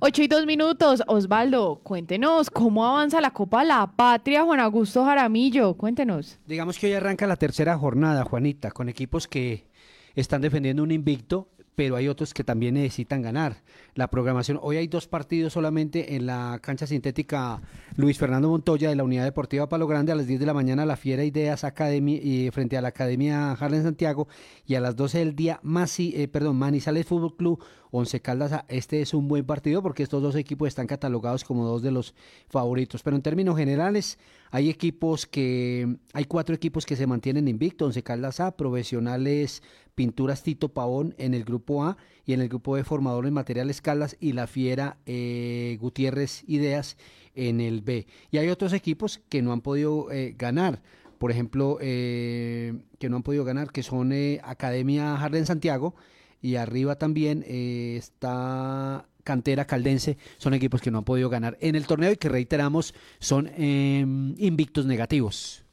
Ocho y dos minutos. Osvaldo, cuéntenos, ¿cómo avanza la Copa La Patria, Juan Augusto Jaramillo? Cuéntenos. Digamos que hoy arranca la tercera jornada, Juanita, con equipos que están defendiendo un invicto pero hay otros que también necesitan ganar. La programación, hoy hay dos partidos solamente en la cancha sintética Luis Fernando Montoya de la Unidad Deportiva Palo Grande a las 10 de la mañana la Fiera Ideas Academy y frente a la Academia Harlem Santiago y a las 12 del día Masi, eh, perdón, Manizales Fútbol Club Once Caldas. Este es un buen partido porque estos dos equipos están catalogados como dos de los favoritos, pero en términos generales hay equipos que hay cuatro equipos que se mantienen invictos, Once Caldas A, Profesionales Pinturas Tito Pavón en el grupo A y en el grupo de formadores materiales Caldas y la Fiera eh, Gutiérrez Ideas en el B. Y hay otros equipos que no han podido eh, ganar. Por ejemplo, eh, que no han podido ganar, que son Academia Jardín Santiago y arriba también está Cantera Caldense, son equipos que no han podido ganar en el torneo y que reiteramos son invictos negativos.